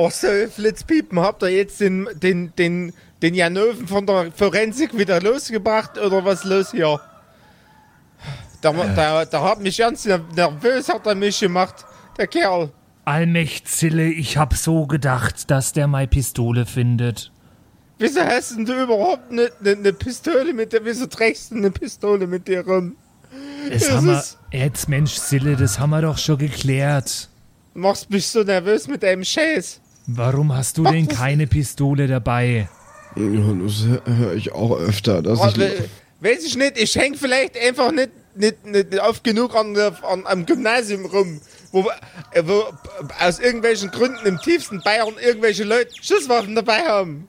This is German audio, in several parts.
Oh, so, Flitzpiepen, habt ihr jetzt den, den, den, den Janöven von der Forensik wieder losgebracht oder was los hier? Da, da, da hat mich ganz nervös, hat er mich gemacht, der Kerl. Allmächtzille, ich hab so gedacht, dass der meine Pistole findet. Wieso hast denn du überhaupt eine ne, ne Pistole mit dir? Wieso trägst du eine Pistole mit dir rum? Das, Das haben wir, jetzt Mensch, Sille, das haben wir doch schon geklärt. Machst mich so nervös mit deinem Scheiß. Warum hast du denn keine Pistole dabei? Ja, das höre ich auch öfter. Dass Oh, we- weiß ich nicht, ich häng vielleicht einfach nicht, nicht, nicht oft genug an, an, am Gymnasium rum, wo, wo aus irgendwelchen Gründen im tiefsten Bayern irgendwelche Leute Schusswaffen dabei haben.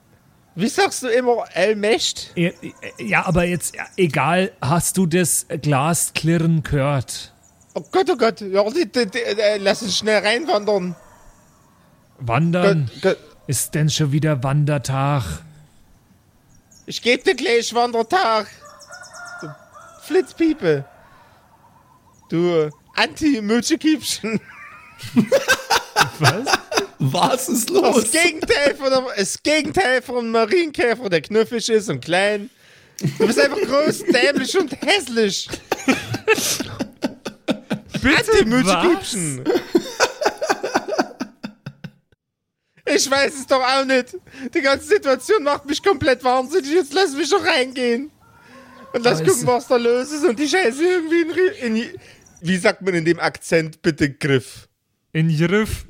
Wie sagst du immer, Elmecht? Ja, ja, aber jetzt, egal, hast du das Glas klirren gehört? Oh Gott, oh Gott, ja, die, die, die, äh, lass uns schnell reinwandern. Wandern? Gott, Ist denn schon wieder Wandertag? ich geb dir gleich Wandertag. Du Flitzpiepe. Du Anti-Mütschekiebchen. Was? Was ist Das los? Gegenteil von der, das Gegenteil von Marienkäfer, der knuffig ist und klein. Du bist einfach groß, dämlich und hässlich. Bitte Mütschekiebchen. Ich weiß es doch auch nicht. Die ganze Situation macht mich komplett wahnsinnig. Jetzt lass mich doch reingehen. Und lass gucken, was da los ist. Und die Scheiße irgendwie in, Ri- in wie sagt man in dem Akzent bitte Griff? In Griff.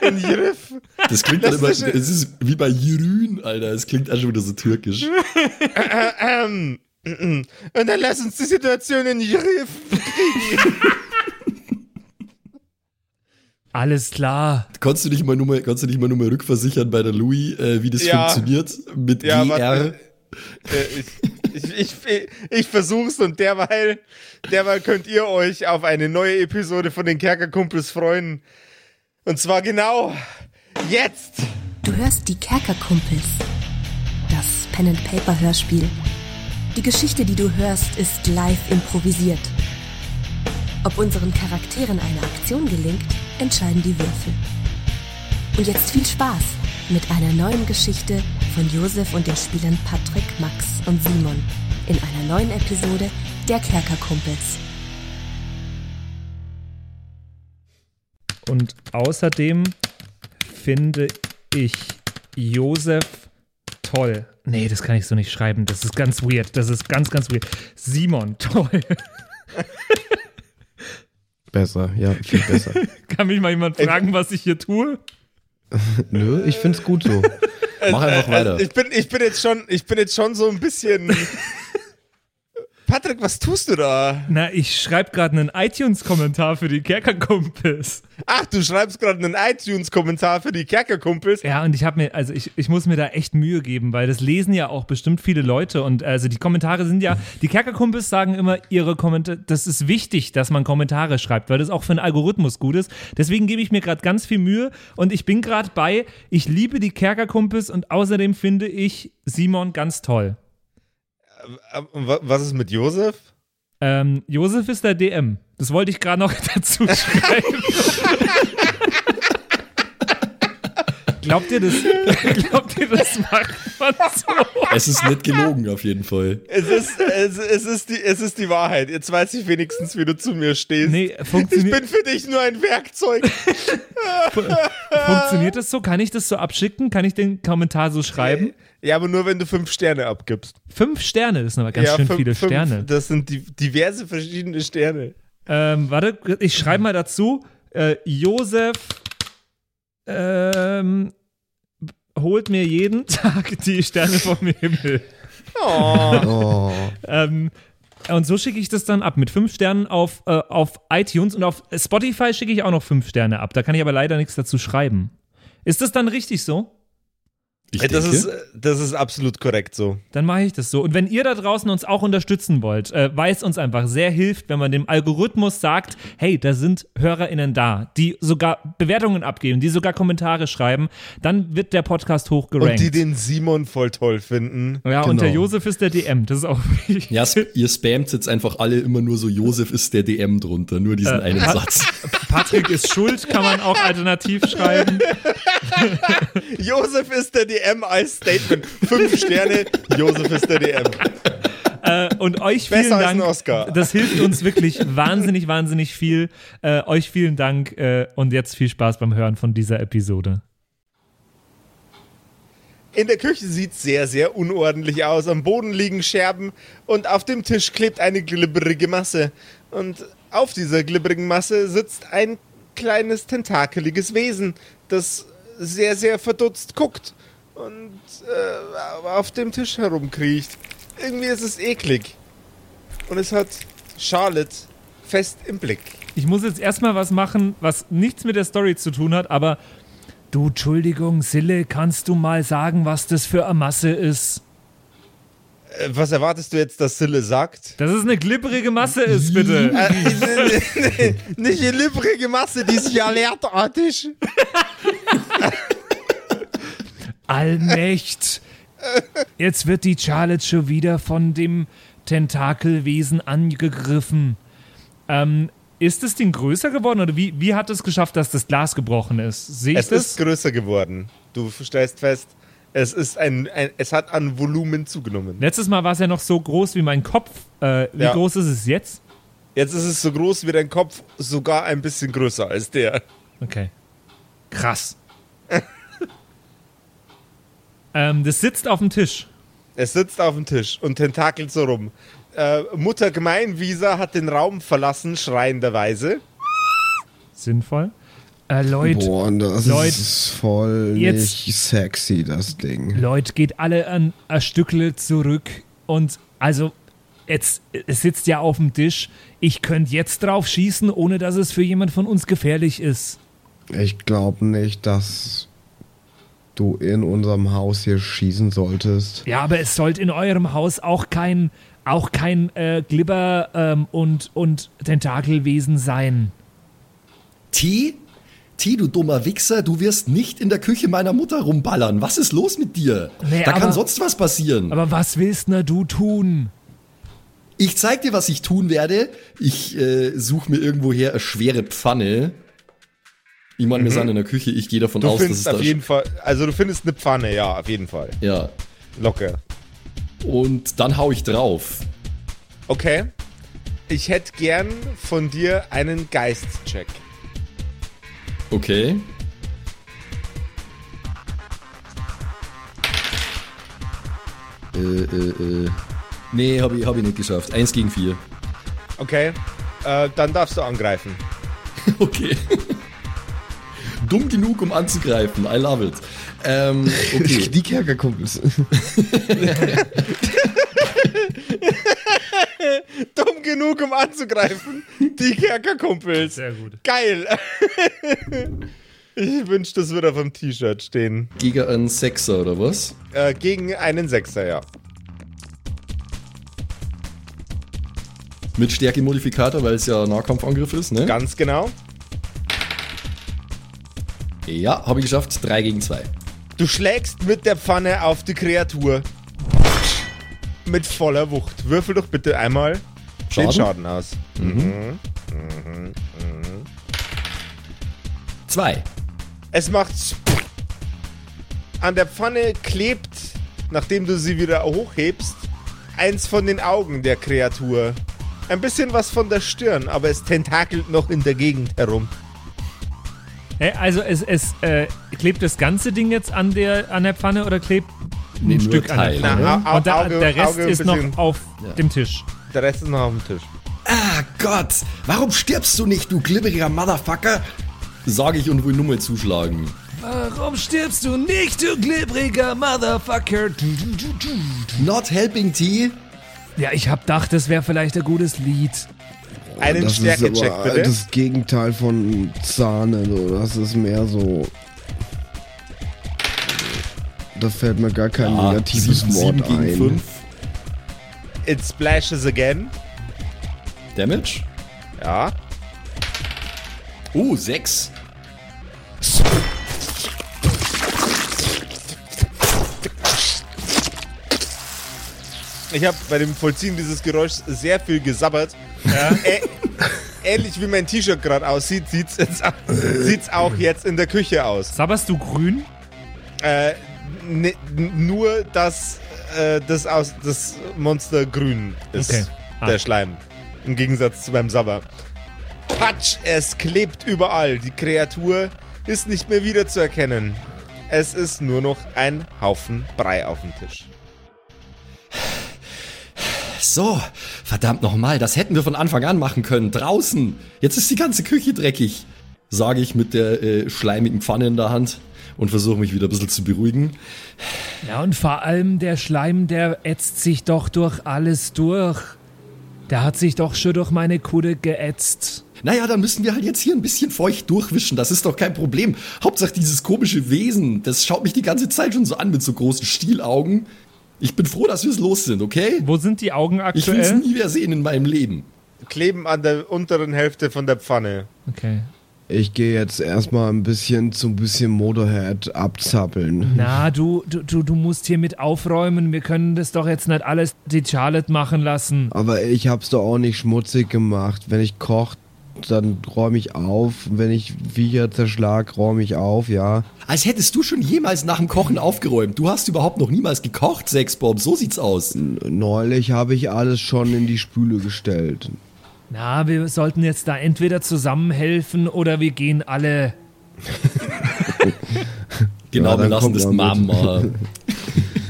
In Griff. Das klingt dann Das immer, ist es ist wie bei Jürün, Alter. Es klingt auch schon wieder so türkisch. Ähm, mm, mm. und dann lass uns die Situation in den Griff kriegen. Alles klar. Kannst du dich mal nur mal, kannst du dich mal nur mal rückversichern bei der Louis, äh, wie das Ja. funktioniert? Mit Ja, GR. warte. Äh, ich, ich, ich, ich versuch's und derweil, derweil könnt ihr euch auf eine neue Episode von den Kerkerkumpels freuen. Und zwar genau jetzt. Du hörst die Kerkerkumpels. Das Pen-and-Paper-Hörspiel. Die Geschichte, die du hörst, ist live improvisiert. Ob unseren Charakteren eine Aktion gelingt, entscheiden die Würfel. Und jetzt viel Spaß mit einer neuen Geschichte von Josef und den Spielern Patrick, Max und Simon in einer neuen Episode der Kerkerkumpels. Und außerdem finde ich Josef toll. Nee, das kann ich so nicht schreiben. Das ist ganz weird. Das ist ganz, ganz weird. Simon, toll. Besser, ja, viel besser. Kann mich mal jemand fragen, was ich hier tue? Nö, ich find's gut so. Mach einfach weiter. Ich bin, ich bin jetzt schon, ich bin jetzt schon so ein bisschen. Patrick, was tust du da? Na, ich schreibe gerade einen iTunes-Kommentar für die Kerkerkumpels. Ach, du schreibst gerade einen iTunes-Kommentar für die Kerkerkumpels. Ja, und ich habe mir, also ich, ich muss mir da echt Mühe geben, weil das lesen ja auch bestimmt viele Leute und also die Kommentare sind ja, die Kerkerkumpels sagen immer ihre Kommentare, das ist wichtig, dass man Kommentare schreibt, weil das auch für einen Algorithmus gut ist. Deswegen gebe ich mir gerade ganz viel Mühe und ich bin gerade bei, ich liebe die Kerkerkumpels und außerdem finde ich Simon ganz toll. Ähm, wa- Was ist mit Josef? Ähm, Josef ist der DM. Das wollte ich gerade noch dazu schreiben. Glaubt ihr das? Glaubt ihr, das macht man so? Es ist nicht gelogen, auf jeden Fall. Es ist, es, es, ist die, es ist die Wahrheit. Jetzt weiß ich wenigstens, wie du zu mir stehst. Nee, ich funktioniert, bin für dich nur ein Werkzeug. funktioniert das so? Kann ich das so abschicken? Kann ich den Kommentar so schreiben? Ja, aber nur wenn du fünf Sterne abgibst. Fünf Sterne, das sind aber ganz ja, schön fünf- viele fünf, Sterne. Das sind die, diverse verschiedene Sterne. Ähm, warte, ich schreibe mal dazu. Äh, Josef ähm, holt mir jeden Tag die Sterne vom Himmel. Oh. Oh. Ähm, und so schicke ich das dann ab mit fünf Sternen auf, äh, auf iTunes und auf Spotify schicke ich auch noch fünf Sterne ab. Da kann ich aber leider nichts dazu schreiben. Ist das dann richtig so? Ich das, denke, ist, das ist absolut korrekt so. Dann mache ich das so. Und wenn ihr da draußen uns auch unterstützen wollt, äh, weil es uns einfach sehr hilft, wenn man dem Algorithmus sagt, hey, da sind HörerInnen da, die sogar Bewertungen abgeben, die sogar Kommentare schreiben, dann wird der Podcast Und hochgerankt. die den Simon voll toll finden. ja, und Genau. der Josef ist der DM. Das ist auch wichtig. ja, sp- ihr spamt jetzt einfach alle immer nur so, Josef ist der DM drunter, nur diesen einen Satz. Patrick ist schuld, kann man auch alternativ schreiben. Josef ist der DM als Statement. Fünf Sterne, Josef ist der DM. Äh, und euch vielen Besser Dank. Oscar. Das hilft uns wirklich wahnsinnig, wahnsinnig viel. Äh, euch vielen Dank äh, und jetzt viel Spaß beim Hören von dieser Episode. In der Küche sieht sehr, sehr unordentlich aus. Am Boden liegen Scherben und auf dem Tisch klebt eine glibberige Masse. Und auf dieser glibberigen Masse sitzt ein kleines tentakeliges Wesen, das sehr, sehr verdutzt guckt und äh, auf dem Tisch herumkriecht. Irgendwie ist es eklig. Und es hat Charlotte fest im Blick. Ich muss jetzt erstmal was machen, was nichts mit der Story zu tun hat, aber du, Entschuldigung, Sille, kannst du mal sagen, was das für eine Masse ist? Äh, was erwartest du jetzt, dass Sille sagt? Dass es eine glibberige Masse ist, bitte. Äh, nicht eine libbrige Masse, die ist ja leertartig. Allmächt. Jetzt wird die Charlotte schon wieder von dem Tentakelwesen angegriffen. Ähm, ist das Ding größer geworden oder wie, wie hat es geschafft, dass das Glas gebrochen ist? Sehe ich Es das? ist größer geworden. Du stellst fest, es ist ein, ein es hat an Volumen zugenommen. Letztes Mal war es ja noch so groß wie mein Kopf. Äh, wie Ja. groß ist es jetzt? Jetzt ist es so groß wie dein Kopf, sogar ein bisschen größer als der. Okay. Krass. ähm, das sitzt auf dem Tisch. Es sitzt auf dem Tisch und tentakelt so rum. Äh, Mutter Gemeinwieser hat den Raum verlassen, schreienderweise. Sinnvoll. Äh, Leute, Boah, das Leute, ist voll jetzt- nicht sexy, das Ding. Leute, geht alle ein, ein Stückle zurück und also jetzt es sitzt ja auf dem Tisch. Ich könnte jetzt drauf schießen, ohne dass es für jemand von uns gefährlich ist. Ich glaube nicht, dass du in unserem Haus hier schießen solltest. Ja, aber es sollte in eurem Haus auch kein auch kein äh, Glibber ähm, und und Tentakelwesen sein. T? T, du dummer Wichser, du wirst nicht in der Küche meiner Mutter rumballern. Was ist los mit dir? Nee, da aber- kann sonst was passieren. Aber was willst denn du tun? ich zeig dir, was ich tun werde. Ich äh, suche mir irgendwoher eine schwere Pfanne. Ich meine, wir sind in der Küche. Ich gehe davon Du aus, dass es auf jeden Fall, also du findest eine Pfanne, ja, auf jeden Fall. Ja. Locker. Und dann hau ich drauf. Okay. Ich hätte gern von dir einen Geistcheck. Okay. Äh, äh, äh. Nee, habe ich, hab ich nicht geschafft. Eins gegen vier. Okay. Äh, dann darfst du angreifen. Okay. Dumm genug, um anzugreifen. I love it. Ähm, okay. Die Kerkerkumpels. Dumm genug, um anzugreifen. Die Kerkerkumpels. Sehr gut. Geil. Ich wünschte, das würde auf dem T-Shirt stehen. Gegen einen Sechser oder was? Äh, gegen einen Sechser, ja. Mit Stärke-Modifikator, weil es ja Nahkampfangriff ist, ne? Ganz genau. Ja, habe ich geschafft. Drei gegen zwei. Du schlägst mit der Pfanne auf die Kreatur. Mit voller Wucht. Würfel doch bitte einmal Schaden? den Schaden aus. Zwei. Es macht. An der Pfanne klebt, nachdem du sie wieder hochhebst, eins von den Augen der Kreatur. Ein bisschen was von der Stirn, aber es tentakelt noch in der Gegend herum. Also es, es äh, klebt das ganze Ding jetzt an der an der Pfanne oder klebt ein Nee, Stück an Teil, der Pfanne? ne? Au- Und der, Auge- der Rest Auge ist noch auf dem Tisch. Der Rest ist noch auf dem Tisch. Ah Gott, warum stirbst du nicht, du glibberiger Motherfucker? Sag ich und will nur mal zuschlagen. Warum stirbst du nicht, du glibbriger Motherfucker? Not helping T. Ja, ich hab gedacht, das wäre vielleicht ein gutes Lied. Einen das ist Stärkecheck, aber bitte. das Gegenteil von Zahne. So. Das ist mehr so. Da fällt mir gar kein Ah, negatives sieben, Wort sieben gegen ein. fünf. It splashes again. Damage. Ja. Oh, sechs. Ich habe bei dem Vollziehen dieses Geräuschs sehr viel gesabbert. Äh, ähnlich wie mein T-Shirt gerade aussieht, sieht's, jetzt, au- sieht's auch jetzt in der Küche aus. Sabberst du grün? Äh, ne, nur, dass äh, das aus das Monster grün ist, Okay. Ah. der Schleim. Im Gegensatz zu meinem Sabber. Patsch, es klebt überall. Die Kreatur ist nicht mehr wiederzuerkennen. Es ist nur noch ein Haufen Brei auf dem Tisch. So, verdammt nochmal, das hätten wir von Anfang an machen können. Draußen. Jetzt ist die ganze Küche dreckig. Sage ich mit der äh, schleimigen Pfanne in der Hand und versuche mich wieder ein bisschen zu beruhigen. Ja, und vor allem der Schleim, der ätzt sich doch durch alles durch. Der hat sich doch schon durch meine Kude geätzt. Naja, dann müssen wir halt jetzt hier ein bisschen feucht durchwischen. Das ist doch kein Problem. Hauptsache dieses komische Wesen, das schaut mich die ganze Zeit schon so an mit so großen Stielaugen. Ich bin froh, dass wir es los sind, okay? Wo sind die Augen Ich will es aktuell? nie mehr sehen in meinem Leben. Kleben an der unteren Hälfte von der Pfanne. Okay. Ich gehe jetzt erstmal ein bisschen zu ein bisschen Motorhead abzappeln. Na, du, du, du, du musst hier mit aufräumen. Wir können das doch jetzt nicht alles die Charlotte machen lassen. Aber ich hab's doch auch nicht schmutzig gemacht. Wenn ich koche, dann räume ich auf. Wenn ich Viecher zerschlag, räume ich auf, ja. Als hättest du schon jemals nach dem Kochen aufgeräumt. Du hast überhaupt noch niemals gekocht, Sexbomb. So sieht's aus. Neulich habe ich alles schon in die Spüle gestellt. Na, wir sollten jetzt da entweder zusammenhelfen oder wir gehen alle. Genau, Ja, wir dann lassen das Mom machen.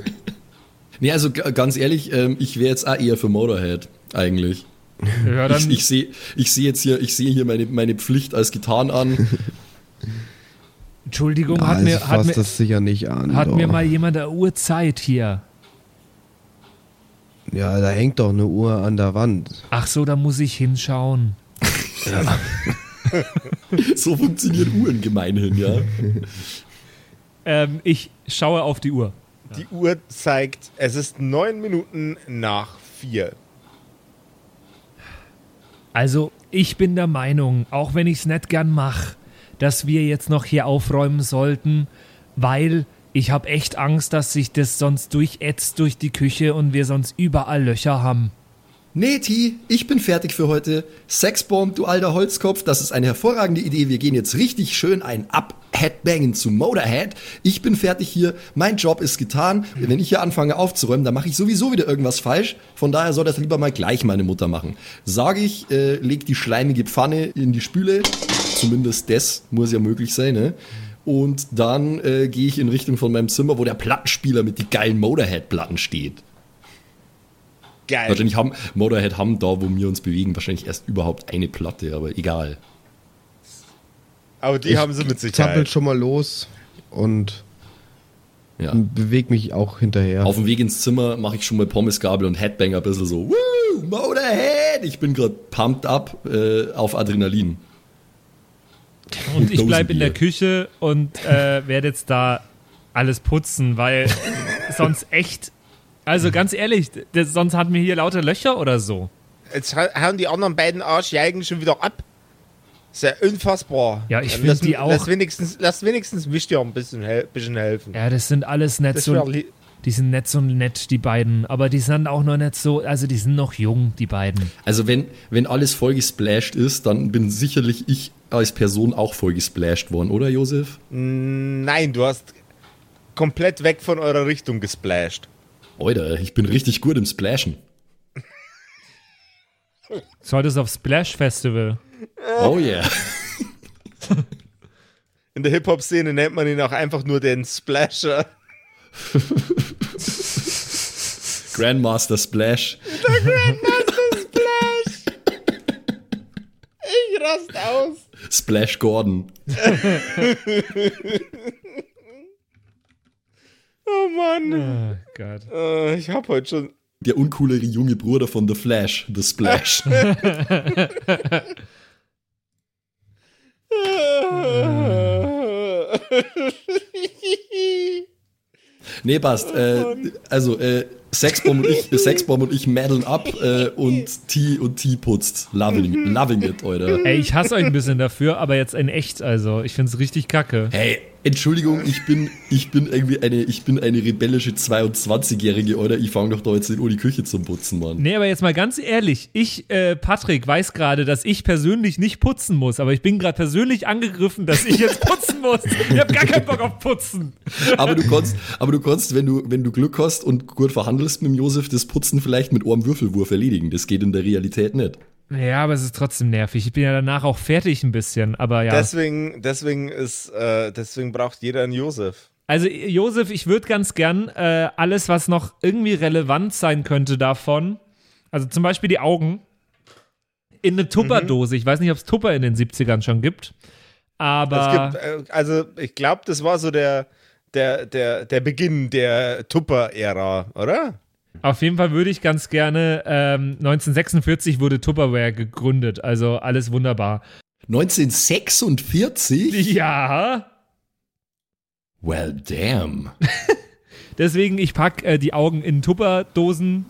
nee, also ganz ehrlich, ähm, ich wäre jetzt auch eher für Motorhead, eigentlich. Ja, Ich, dann, ich sehe ich seh jetzt hier, ich sehe hier meine, meine Pflicht als getan an. Entschuldigung, Ah, hat mir, hat, mir, das sicher nicht an. hat doch. mir mal jemand eine Uhrzeit hier. ja, da hängt doch eine Uhr an der Wand. Ach so, da muss ich hinschauen. so funktionieren Uhren gemeinhin, ja. Ähm, ich schaue auf die Uhr. Die Uhr zeigt, es ist neun Minuten nach vier. Also, ich bin der Meinung, auch wenn ich es nicht gern mache, dass wir jetzt noch hier aufräumen sollten, weil ich habe echt Angst, dass sich das sonst durchätzt durch die Küche und wir sonst überall Löcher haben. Nee, T, ich bin fertig für heute. Sexbomb, du alter Holzkopf, das ist eine hervorragende Idee. Wir gehen jetzt richtig schön ein Up-Headbangen zu Motorhead. Ich bin fertig hier, mein Job ist getan. Wenn ich hier anfange aufzuräumen, dann mache ich sowieso wieder irgendwas falsch. Von daher soll das lieber mal gleich meine Mutter machen. Sage ich, äh, leg die schleimige Pfanne in die Spüle. Zumindest das muss ja möglich sein, ne? Und dann äh, gehe ich in Richtung von meinem Zimmer, wo der Plattenspieler mit die geilen Motorhead-Platten steht. Geil. Wahrscheinlich haben Motorhead haben da, wo wir uns bewegen, wahrscheinlich erst überhaupt eine Platte, aber egal. Aber die Ich haben sie mit Zappel Sicherheit. schon mal los und Ja. beweg mich auch hinterher. Auf dem Weg ins Zimmer mache ich schon mal Pommesgabel und Headbanger ein bisschen so, Woo, Motorhead! Ich bin gerade pumped up äh, auf Adrenalin. Und ich bleibe in der. Küche und äh, werde jetzt da alles putzen, weil sonst echt. Also ganz ehrlich, das, sonst hatten wir hier lauter Löcher oder so. Jetzt ha- hauen die anderen beiden Arschjeigen schon wieder ab. Ist ja unfassbar. Ja, ich Dann find lass- die auch- Lass wenigstens, lass wenigstens mich dir ein bisschen, hel bisschen helfen. Ja, das sind alles nicht Das so. Die sind nicht so nett, die beiden. Aber die sind auch noch nicht so. Also die sind noch jung, die beiden. Also wenn, wenn alles voll gesplashed ist, dann bin sicherlich ich als Person auch voll gesplashed worden, oder Josef? Nein, du hast komplett weg von eurer Richtung gesplasht. Alter, ich bin richtig gut im Splashen. Solltest auf Splash Festival. Oh yeah. In der Hip-Hop-Szene nennt man ihn auch einfach nur den Splasher. Grandmaster Splash. Ich rast aus. Splash Gordon. Oh Mann. Oh Gott. Äh, ich hab heute schon. Der uncoolere junge Bruder von The Flash, The Splash. Nee, passt. Äh, also, äh, Sexbomb und ich, Sexbomb und ich maddeln ab äh, und T und T putzt. Loving, loving it, Alter. Ey, ich hasse euch ein bisschen dafür, aber jetzt in echt, also. Ich find's richtig kacke. Hey, Entschuldigung, ich bin, ich bin irgendwie eine, ich bin eine rebellische 22-Jährige, oder? Ich fange doch da jetzt nicht an, die Küche zum Putzen, Mann. Nee, aber jetzt mal ganz ehrlich, ich, äh, Patrick, weiß gerade, dass ich persönlich nicht putzen muss, aber ich bin gerade persönlich angegriffen, dass ich jetzt putzen muss. Ich habe gar keinen Bock auf Putzen. Aber du kannst, aber du kannst, wenn du, wenn du Glück hast und gut verhandelst mit dem Josef, das Putzen vielleicht mit einem Würfelwurf erledigen. Das geht in der Realität nicht. Ja, aber es ist trotzdem nervig. Ich bin ja danach auch fertig ein bisschen, aber ja. Deswegen, deswegen ist, äh, deswegen braucht jeder einen Josef. Also, Josef, ich würde ganz gern äh, alles, was noch irgendwie relevant sein könnte davon, also zum Beispiel die Augen, in eine Tupperdose. Ich weiß nicht, ob es Tupper in den 70ern schon gibt, aber. Es gibt, äh, also ich glaube, das war so der, der, der, der Beginn der Tupper-Ära, oder? Auf jeden Fall würde ich ganz gerne, ähm, 1946 wurde Tupperware gegründet, also alles wunderbar. 1946? Ja, Well, damn. deswegen ich pack äh, die Augen in Tupperdosen,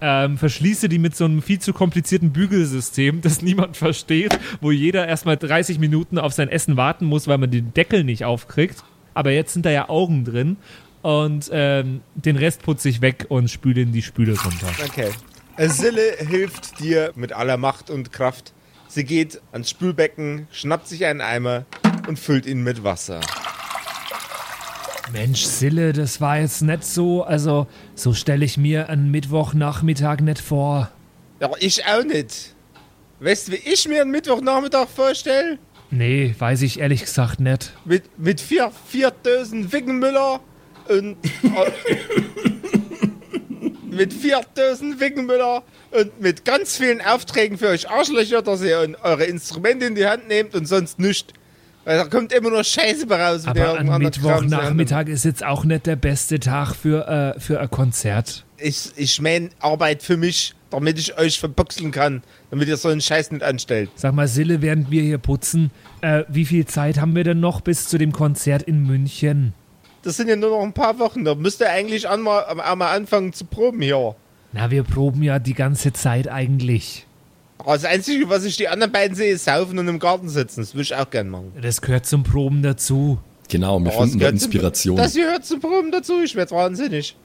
ähm, verschließe die mit so einem viel zu komplizierten Bügelsystem, das niemand versteht, wo jeder erstmal 30 Minuten auf sein Essen warten muss, weil man den Deckel nicht aufkriegt. Aber jetzt sind da ja Augen drin und ähm, den Rest putze ich weg und spüle in die Spüle runter. Okay. Sille hilft dir mit aller Macht und Kraft. Sie geht ans Spülbecken, schnappt sich einen Eimer und füllt ihn mit Wasser. Mensch, Sille, das war jetzt nicht so, also so stelle ich mir einen Mittwochnachmittag nicht vor. Ja, ich auch nicht. Weißt du, wie ich mir einen Mittwochnachmittag vorstelle? Nee, weiß ich ehrlich gesagt nicht. Mit, mit vier, vier Dosen Wickenmüller und. mit vier Dosen Wickenmüller und mit ganz vielen Aufträgen für euch Arschlöcher, dass ihr eure Instrumente in die Hand nehmt und sonst nichts. Weil da kommt immer nur Scheiße bei raus. Aber Hand Mittwochnachmittag ist jetzt auch nicht der beste Tag für, äh, für ein Konzert. ich, ich meine Arbeit für mich, damit ich euch verboxeln kann, damit ihr so einen Scheiß nicht anstellt. Sag mal, Sille, während wir hier putzen, äh, wie viel Zeit haben wir denn noch bis zu dem Konzert in München? Das sind ja nur noch ein paar Wochen, da müsst ihr eigentlich an mal, an mal anfangen zu proben hier. Na, wir proben ja die ganze Zeit eigentlich. Aber Das Einzige, was ich die anderen beiden sehe, ist saufen und im Garten sitzen. Das würde ich auch gerne machen. Das gehört zum Proben dazu. Genau, wir Aber finden da gehört zum- Inspiration. Das gehört zum Proben dazu, ich werde wahnsinnig.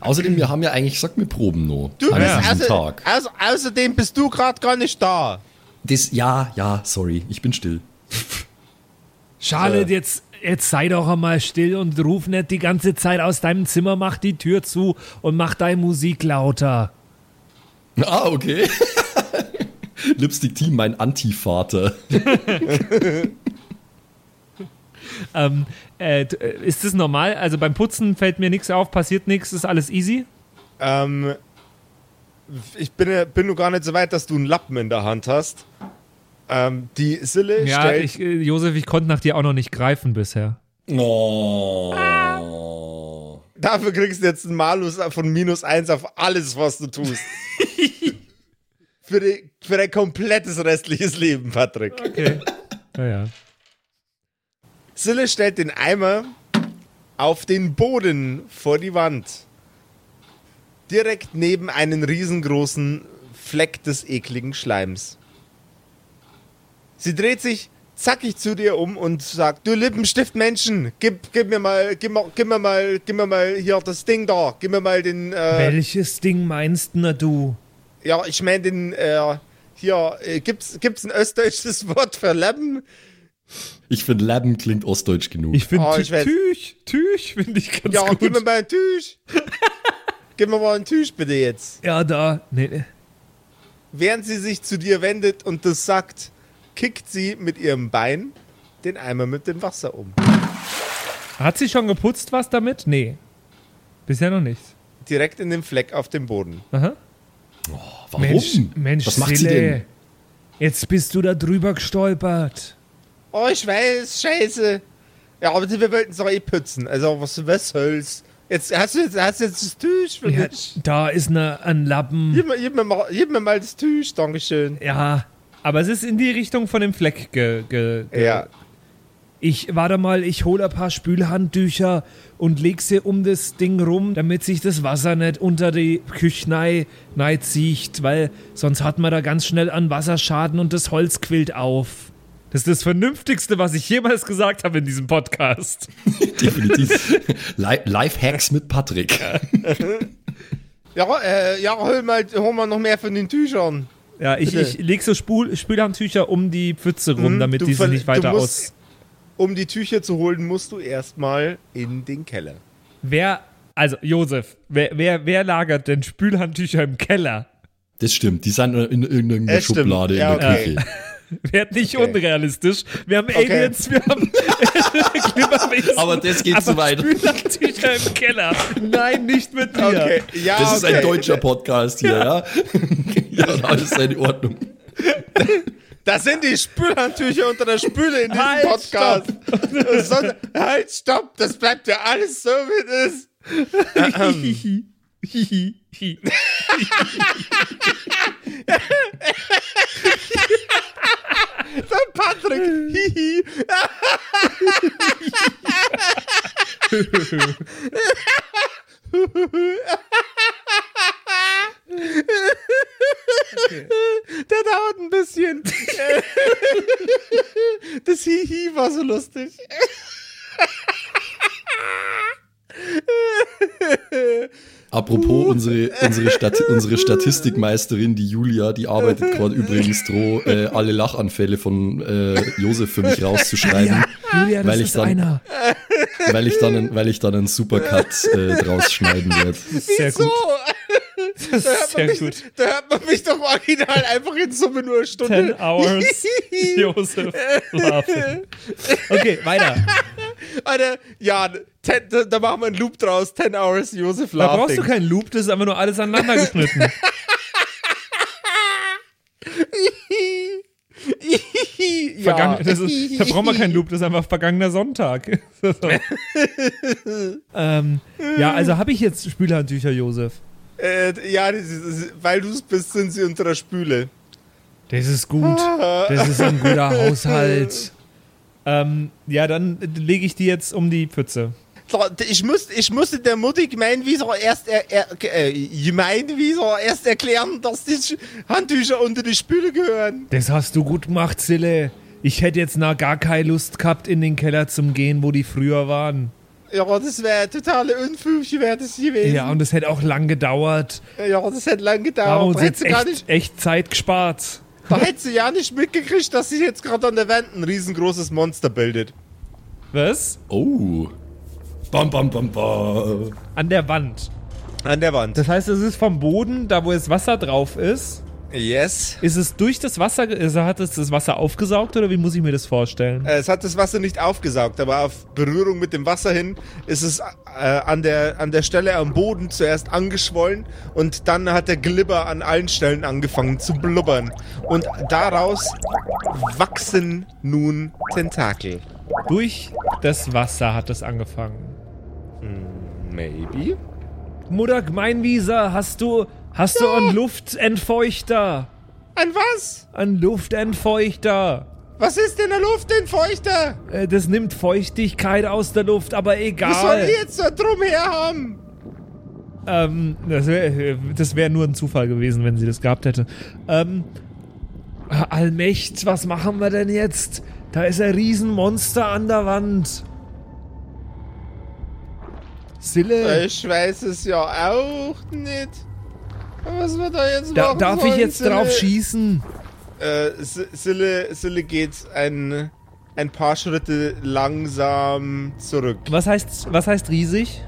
Außerdem, wir haben ja eigentlich gesagt, wir proben noch. Du an bist diesem außer, Tag. außer, außerdem bist du gerade gar nicht da. Das, ja, ja, sorry, ich bin still. Charlotte, jetzt, jetzt sei doch einmal still und ruf nicht die ganze Zeit aus deinem Zimmer, mach die Tür zu und mach deine Musik lauter. Ah, okay. Lipstick Team, mein Antivater. Ähm, äh, äh, ist das normal? Also beim Putzen fällt mir nichts auf, passiert nichts, ist alles easy? Ähm, ich bin, ja- bin nur gar nicht so weit, dass du einen Lappen in der Hand hast. Ähm, die Sille Ja, stellt... ich, äh, Josef, ich konnte nach dir auch noch nicht greifen bisher. Oh. Dafür kriegst du jetzt einen Malus von minus eins auf alles, was du tust. für, die, für dein komplettes restliches Leben, Patrick. Okay. Naja. Sille stellt den Eimer auf den Boden vor die Wand. Direkt neben einen riesengroßen Fleck des ekligen Schleims. Sie dreht sich zackig zu dir um und sagt, du Lippenstiftmenschen, gib, gib mir mal, gib, mir- gib mir mal, gib mir mal hier das Ding da, gib mir mal den, äh, Welches Ding meinst na du? ja, ich meine den, äh, hier, äh, gibt's, gibt's ein östdeutsches Wort für Lappen? Ich finde, Laben klingt ostdeutsch genug. Ich finde Oh, weiß- Tüch, Tüch finde ich ganz Ja, gib mir gut. mal ein Tisch. gib mir mal ein Tisch bitte jetzt. Ja, da. Nee. Während sie sich zu dir wendet und das sagt, kickt sie mit ihrem Bein den Eimer mit dem Wasser um. Hat sie schon geputzt was damit? Nee. Bisher noch nicht. Direkt in den Fleck auf dem Boden. Aha. Warum? Mensch, Mensch, Was macht sie Sille, denn? Jetzt bist du da drüber gestolpert. Oh, ich weiß, scheiße. Ja, aber wir wollten es doch eh putzen. Also, was, was soll's? Jetzt hast du jetzt, hast du jetzt das Tisch für Ja, dich. da ist ne, ein Lappen. Gib mir, gib, mir mal, gib mir mal das Tisch, Dankeschön. Ja, aber es ist in die Richtung von dem Fleck ge, ge, ge Ja. Ich warte mal, ich hole ein paar Spülhandtücher und leg sie um das Ding rum, damit sich das Wasser nicht unter die Küchnei zieht, weil sonst hat man da ganz schnell an Wasserschaden und das Holz quillt auf. Das ist das Vernünftigste, was ich jemals gesagt habe in diesem Podcast. Definitiv. Li Live-Hacks mit Patrick. Ja, äh, ja, hol mal, hol mal noch mehr von den Tüchern. Ja, ich, ich leg so Spul Spülhandtücher um die Pfütze rum, Mhm, damit du die sich ver- nicht weiter musst- aus. Um die Tücher zu holen, musst du erstmal in den Keller. Wer, also Josef, wer, wer, wer lagert denn Spülhandtücher im Keller? Das stimmt, die sind in irgendeiner stimmt. Schublade Ja, in der okay. Küche. Werd nicht Okay. unrealistisch. Wir haben Okay. Aliens, wir haben Klimawesen. Aber das geht zu aber weit. Spülhandtücher im Keller. Nein, nicht mit mir. Okay, ja, Das ist okay. ein deutscher Podcast hier, ja? Ja, alles ist in Ordnung. Das sind die Spülhandtücher unter der Spüle in diesem Halt, Podcast. Sondern, halt, stopp, das bleibt ja alles so, wie es ist. Der Patrick, hihi. Der dauert ein bisschen. Das Hihi war so lustig. Apropos, unsere, unsere, Stat unsere Statistikmeisterin, die Julia, die arbeitet gerade übrigens dro, äh, alle Lachanfälle von äh, Josef für mich rauszuschreiben, Julia, das Weil ich ist dann- einer. weil ich dann, einen- weil ich dann einen Supercut äh, draus schneiden werde. Sehr gut. Das Da hört, ist man sehr mich, gut. da hört man mich doch original einfach in Summe nur eine Stunde. 10 hours. Josef. Laughing. Okay, weiter. Alter, ja, ten, da, da machen wir einen Loop draus. 10 Hours Josef Da brauchst Laughing. du keinen Loop, das ist einfach nur alles aneinander geschnitten. Vergangen, das ist, da braucht man keinen Loop, das ist einfach vergangener Sonntag. ähm, ja, also habe ich jetzt Spülhandtücher, Josef. Äh, ja, das ist, das ist, weil du es bist, sind sie unter der Spüle. Das ist gut. Das ist ein guter Haushalt. Ähm, ja, dann lege ich die jetzt um die Pfütze. Ich, muss, ich musste der Mutti Gemeinwieser erst, er, er, äh, Gemeinwieser erst erklären, dass die Handtücher unter die Spüle gehören. Das hast du gut gemacht, Sille. Ich hätte jetzt noch gar keine Lust gehabt, in den Keller zum gehen, wo die früher waren. Ja, das wäre totale Unfug, wäre das gewesen. Ja, und das hätte auch lang gedauert. ja, das hätte lang Da gedauert. haben uns Da hätte jetzt sie gar echt, nicht, echt Zeit gespart. da hätte sie ja nicht mitgekriegt, dass sich jetzt gerade an der Wand ein riesengroßes Monster bildet. Was? Oh. Bam, bam, bam, bam. An der Wand. An der Wand. Das heißt, es ist vom Boden, da wo das Wasser drauf ist, Yes. ist es durch das Wasser, also hat es das Wasser aufgesaugt oder wie muss ich mir das vorstellen? Äh, Es hat das Wasser nicht aufgesaugt, aber auf Berührung mit dem Wasser hin ist es äh, an, der, an der Stelle am Boden zuerst angeschwollen und dann hat der Glibber an allen Stellen angefangen zu blubbern. Und daraus wachsen nun Tentakel. Durch das Wasser hat es angefangen. Maybe. Mutter Gemeinwieser, hast du, hast du einen Luftentfeuchter? Ein was? Ein Luftentfeuchter. Was ist denn der Luftentfeuchter? Äh, Das nimmt Feuchtigkeit aus der Luft, aber Was soll egal. ich jetzt da drum her haben? Ähm, das wäre das wär nur ein Zufall gewesen, wenn sie das gehabt hätte. Ähm, Allmächt, was machen wir denn jetzt? Da ist ein Riesenmonster an der Wand. Sille, Ich weiß es ja auch nicht. Was wir da jetzt da, machen darf ich sollen, jetzt drauf Sille? schießen? Äh, Sille, Sille geht ein, ein paar Schritte langsam zurück. Was heißt, was heißt riesig?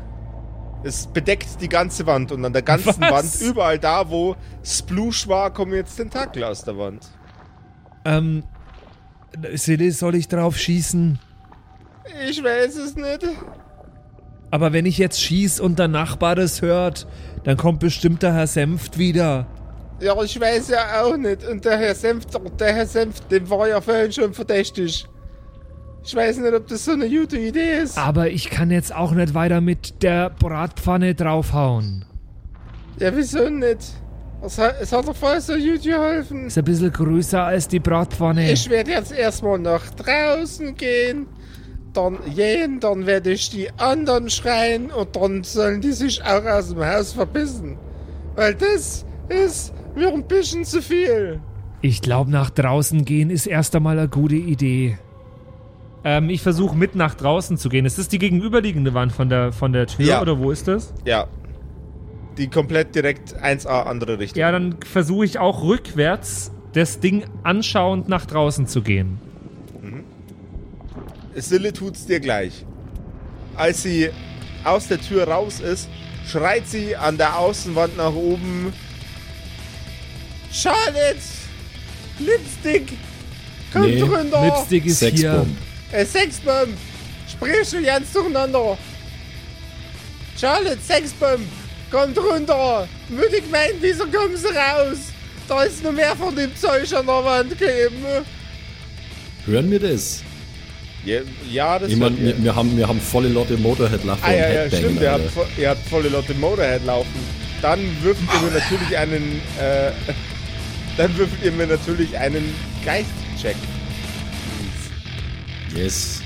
Es bedeckt die ganze Wand und an der ganzen Was? Wand, überall da, wo Sploosh war, kommen jetzt Tentakel aus der Wand. Ähm, Sille, soll ich drauf schießen? Ich weiß es nicht. Aber wenn ich jetzt schieß und der Nachbar das hört, dann kommt bestimmt der Herr Senft wieder. Ja, ich weiß ja auch nicht. Und der Herr Senft, der Herr Senft, dem war ja vorhin schon verdächtig. Ich weiß nicht, ob das so eine gute Idee ist. Aber ich kann jetzt auch nicht weiter mit der Bratpfanne draufhauen. Ja, wieso nicht? Es hat, es hat doch vorher so gut geholfen. Ist ein bisschen größer als die Bratpfanne. Ich werde jetzt erstmal nach draußen gehen, dann gehen, dann werde ich die anderen schreien und dann sollen die sich auch aus dem Haus verbissen. Weil das ist mir ein bisschen zu viel. Ich glaube, nach draußen gehen ist erst einmal eine gute Idee. Ähm, ich versuche mit nach draußen zu gehen. Ist das die gegenüberliegende Wand von der, von der Tür Ja. oder wo ist das? Ja. Die komplett direkt 1A andere Richtung. Ja, dann versuche ich auch rückwärts das Ding anschauend nach draußen zu gehen. Sille tut's dir gleich. Als sie aus der Tür raus ist, schreit sie an der Außenwand nach oben. Charlotte! Lipstick! Kommt Nee, runter! Lipstick ist hier. Sexbomb. Äh, Sexbomb! Sprichst du ganz durcheinander? Charlotte, Sexbomb! Kommt runter! Müdig meint, wieso kommen sie raus? Da ist noch mehr von dem Zeug an der Wand gegeben. Hören wir das? Ja, ja das Ich ihr. wir, wir, haben, wir haben volle Lotte Motorhead lachen Ah ja, ja, stimmt, ihr habt, vo- ihr habt volle Lotte Motorhead laufen. Dann würfelt ihr mir natürlich einen, äh, dann würfelt ihr mir natürlich einen Geist-Check. Yes.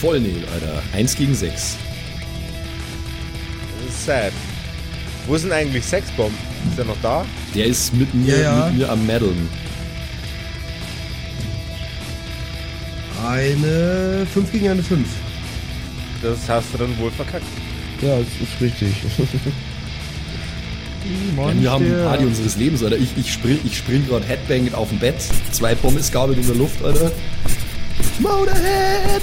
Voll Neil, Alter. 1 gegen 6. Das ist sad. Wo ist denn eigentlich Sexbomb? Ist er noch da? Der ist mit mir, Ja, ja. mit mir am Maddeln. Eine 5 gegen eine 5. Das hast du dann wohl verkackt. Ja, das ist richtig. Ja, wir haben die Party unseres Lebens, Alter. Ich, ich spring, ich spring gerade Headbangend auf dem Bett. Zwei Pommesgabeln in der Luft, Alter. Motorhead!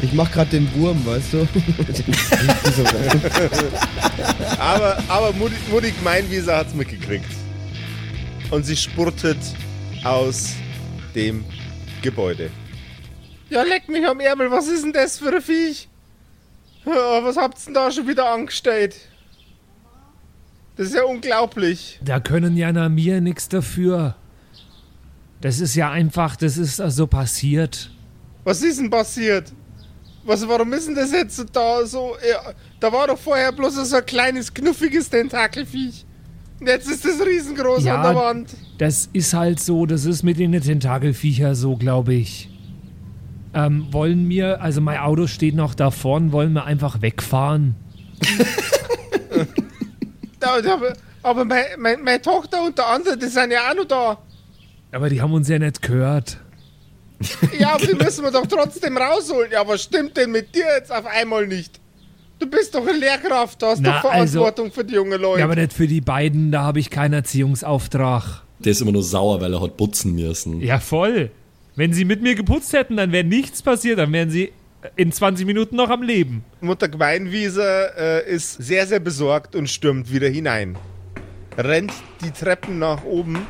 Ich mach grad den Wurm, weißt du? Aber, aber Mutig, Mutig Meinwieser hat's mitgekriegt. Und sie spurtet aus dem Gebäude. Ja, leck mich am Ärmel, was ist denn das für ein Viech? Was habt's denn da schon wieder angestellt? Das ist ja unglaublich. Da können ja na mir nichts dafür. Das ist ja einfach, das ist so passiert. Was ist denn passiert? Was, warum ist denn das jetzt da so? Ja, da war doch vorher bloß so ein kleines, knuffiges Tentakelviech. Und jetzt ist das riesengroß Ja, an der Wand. Das ist halt so, das ist mit den Tentakelviecher so, glaube ich. Ähm, wollen wir, also mein Auto steht noch da vorn, wollen wir einfach wegfahren? Da, aber mein, mein, meine Tochter und der andere, die sind ja auch noch da. Aber die haben uns ja nicht gehört. Ja, aber die müssen wir doch trotzdem rausholen. Ja, was stimmt denn mit dir jetzt auf einmal nicht? Du bist doch eine Lehrkraft, du hast Na, doch Verantwortung für die jungen Leute. Ja, aber nicht für die beiden, da habe ich keinen Erziehungsauftrag. Der ist immer nur sauer, weil er hat putzen müssen. Ja, voll. Wenn sie mit mir geputzt hätten, dann wäre nichts passiert, dann wären sie in 20 Minuten noch am Leben. Mutter Gemeinwiese äh, ist sehr, sehr besorgt und stürmt wieder hinein. Rennt die Treppen nach oben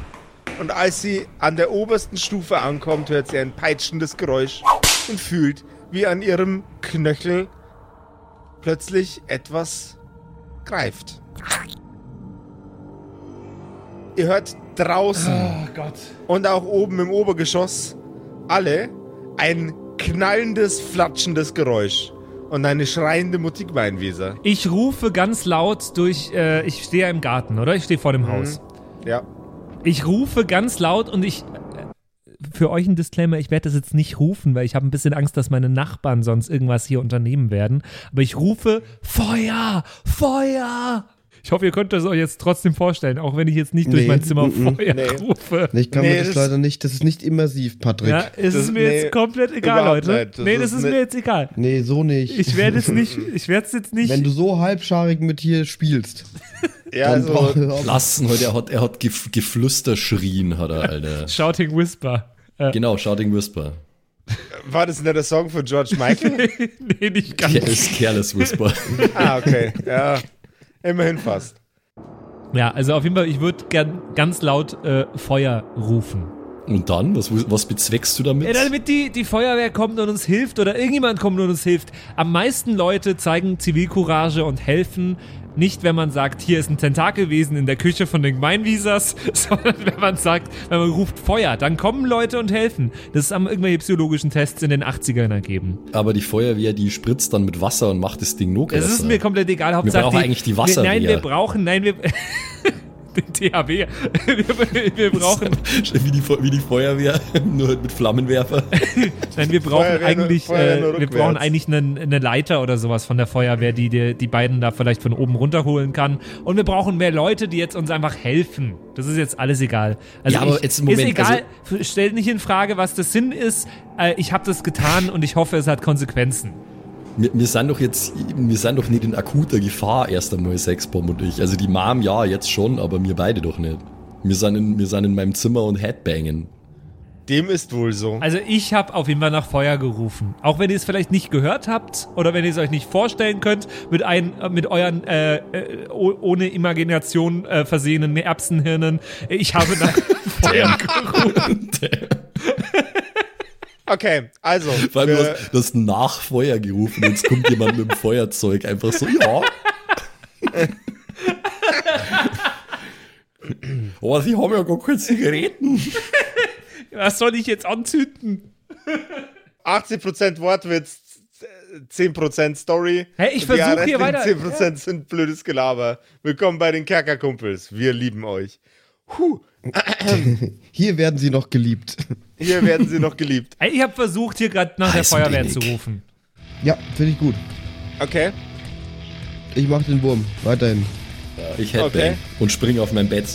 und als sie an der obersten Stufe ankommt, hört sie ein peitschendes Geräusch und fühlt, wie an ihrem Knöchel plötzlich etwas greift. Ihr hört draußen und auch oben im Obergeschoss alle ein knallendes, flatschendes Geräusch und eine schreiende Mutigweinwiese. Ich rufe ganz laut durch, äh, ich stehe ja im Garten, oder? Ich stehe vor dem Haus. Ja. Ich rufe ganz laut und ich. äh, Für euch ein Disclaimer, ich werde das jetzt nicht rufen, weil ich habe ein bisschen Angst, dass meine Nachbarn sonst irgendwas hier unternehmen werden. Aber ich rufe Feuer! Feuer! Ich hoffe, ihr könnt das euch jetzt trotzdem vorstellen, auch wenn ich jetzt nicht durch Nee, mein Zimmer mm. Feuer Nee. rufe. Ich kann Nee, mir das das- leider nicht, das ist nicht immersiv, Patrick. Ja, es Das- ist mir nee, jetzt komplett egal, Leute. nicht. Das nee, ist das ist mir jetzt egal. Nee, so nicht. Ich werde es nicht, ich werde es jetzt nicht. Wenn du so halbscharig mit hier spielst, Ja, dann also, Lassen heute, er hat, er hat gef Geflüster schrien, hat er, Alter. Shouting Whisper. Äh, genau, Shouting Whisper. war das nicht der Song von George Michael? nee, nicht ganz. Careless, careless Whisper. ah, okay. Ja, immerhin fast. Ja, also auf jeden Fall, ich würde gern ganz laut äh, Feuer rufen. Und dann? Was, was bezweckst du damit? Ja, damit die, die Feuerwehr kommt und uns hilft oder irgendjemand kommt und uns hilft. Am meisten Leute zeigen Zivilcourage und helfen nicht, wenn man sagt, hier ist ein Tentakelwesen in der Küche von den Gemeinwiesers, sondern wenn man sagt, wenn man ruft Feuer, dann kommen Leute und helfen. Das haben irgendwelche psychologischen Tests in den 80ern ergeben. Aber die Feuerwehr, die spritzt dann mit Wasser und macht das Ding noch Das ist mir komplett egal. Hauptsache brauchen eigentlich die Wasserwehr. Wir, nein, wir brauchen, nein, wir. den THW. Wir, wir brauchen, Wie die, wie die Feuerwehr, nur halt mit Flammenwerfer. nein, wir brauchen Feuerwehr eigentlich, nur äh, wir brauchen eigentlich eine, eine Leiter oder sowas von der Feuerwehr, die, die die beiden da vielleicht von oben runterholen kann. Und wir brauchen mehr Leute, die jetzt uns einfach helfen. Das ist jetzt alles egal. Also Ja, aber ich, jetzt im Moment, ist egal. stellt nicht in Frage, was der Sinn ist. Äh, ich habe das getan und ich hoffe, es hat Konsequenzen. Wir, wir sind doch jetzt, wir sind doch nicht in akuter Gefahr erst einmal, Sexbomb und ich. Also die Mom ja, jetzt schon, aber wir beide doch nicht. Wir sind in, wir sind in meinem Zimmer und Headbangen. Dem ist wohl so. Also ich habe auf jeden Fall nach Feuer gerufen. Auch wenn ihr es vielleicht nicht gehört habt oder wenn ihr es euch nicht vorstellen könnt, mit, ein, mit euren äh, äh, oh- ohne Imagination äh, versehenen Erbsenhirnen. Ich habe nach Feuer gerufen. Okay, also. Vor allem, du hast, du hast nach Feuer gerufen, jetzt kommt jemand mit dem Feuerzeug einfach so, ja. oh, sie haben ja gar keine Zigaretten. Was soll ich jetzt anzünden? 80% Wortwitz, 10% Story. Hey, ich Und die versuch hier weiter- 10% sind blödes Gelaber. Willkommen bei den Kerkerkumpels. Wir lieben euch. Puh, Hier werden sie noch geliebt. hier werden sie noch geliebt. Ich habe versucht, hier gerade nach der Heißen Feuerwehr wenig. zu rufen. Ja, finde ich gut. Okay, Ich mach den Wurm. Weiterhin. Ich Headbang Okay. und spring auf mein Bett.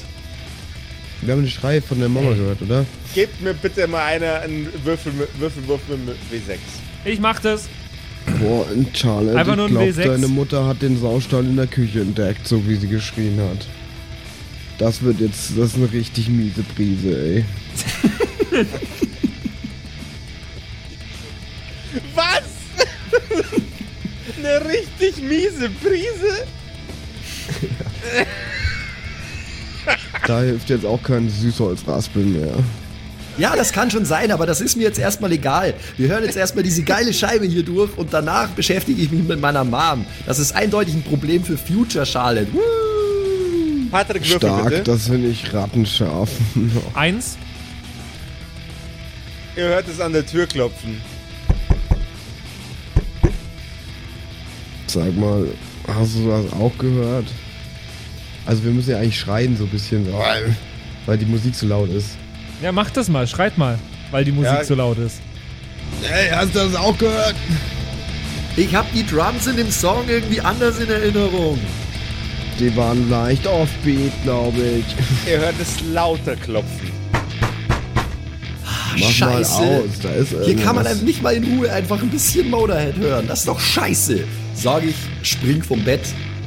Wir haben den Schrei von der Mama gehört, oder? gebt mir bitte mal einer einen Würfel, mit- Würfelwurf mit W6. Ich mach das. Boah, Charlotte, Einfach nur ich ein glaube, W6. deine Mutter hat den Saustall in der Küche entdeckt, so wie sie geschrien hat. Das wird jetzt, das ist eine richtig miese Prise, ey. Was? Eine richtig miese Prise? Da hilft jetzt auch kein Süßholzraspeln mehr. Ja, das kann schon sein, aber das ist mir jetzt erstmal egal. Wir hören jetzt erstmal diese geile Scheibe hier durch und danach beschäftige ich mich mit meiner Mom. Das ist eindeutig ein Problem für Future Charlotte. Woo! Patrick, würfel Stark, bitte. das finde ich rattenscharf. Eins. Ihr hört es an der Tür klopfen. Sag mal, hast du das auch gehört? Also wir müssen ja eigentlich schreien so ein bisschen, weil, die Musik so laut ist. Ja, macht das mal. Schreit mal, weil die Musik Ja. so laut ist. Ey, hast du das auch gehört? Ich habe die Drums in dem Song irgendwie anders in Erinnerung. Die waren leicht offbeat, glaube ich. Ihr hört es lauter klopfen. Mach scheiße. mal aus, da ist Hier kann man nicht mal in Ruhe einfach ein bisschen Motorhead hören. Das ist doch scheiße. Sag ich, spring vom Bett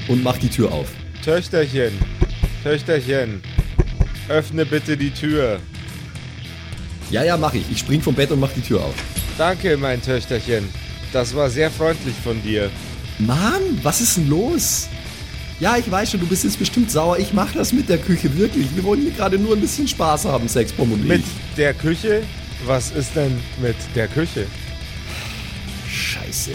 und mach die Tür auf. Töchterchen, Töchterchen, öffne bitte die Tür. Ja, ja, mach ich. Ich spring vom Bett und mach die Tür auf. Danke, mein Töchterchen. Das war sehr freundlich von dir. Mann, was ist denn los? Ja, ich weiß schon, du bist jetzt bestimmt sauer. Ich mach das mit der Küche, wirklich. Wir wollen hier gerade nur ein bisschen Spaß haben, Sexbomb und Mit ich. der Küche? Was ist denn mit der Küche? Scheiße.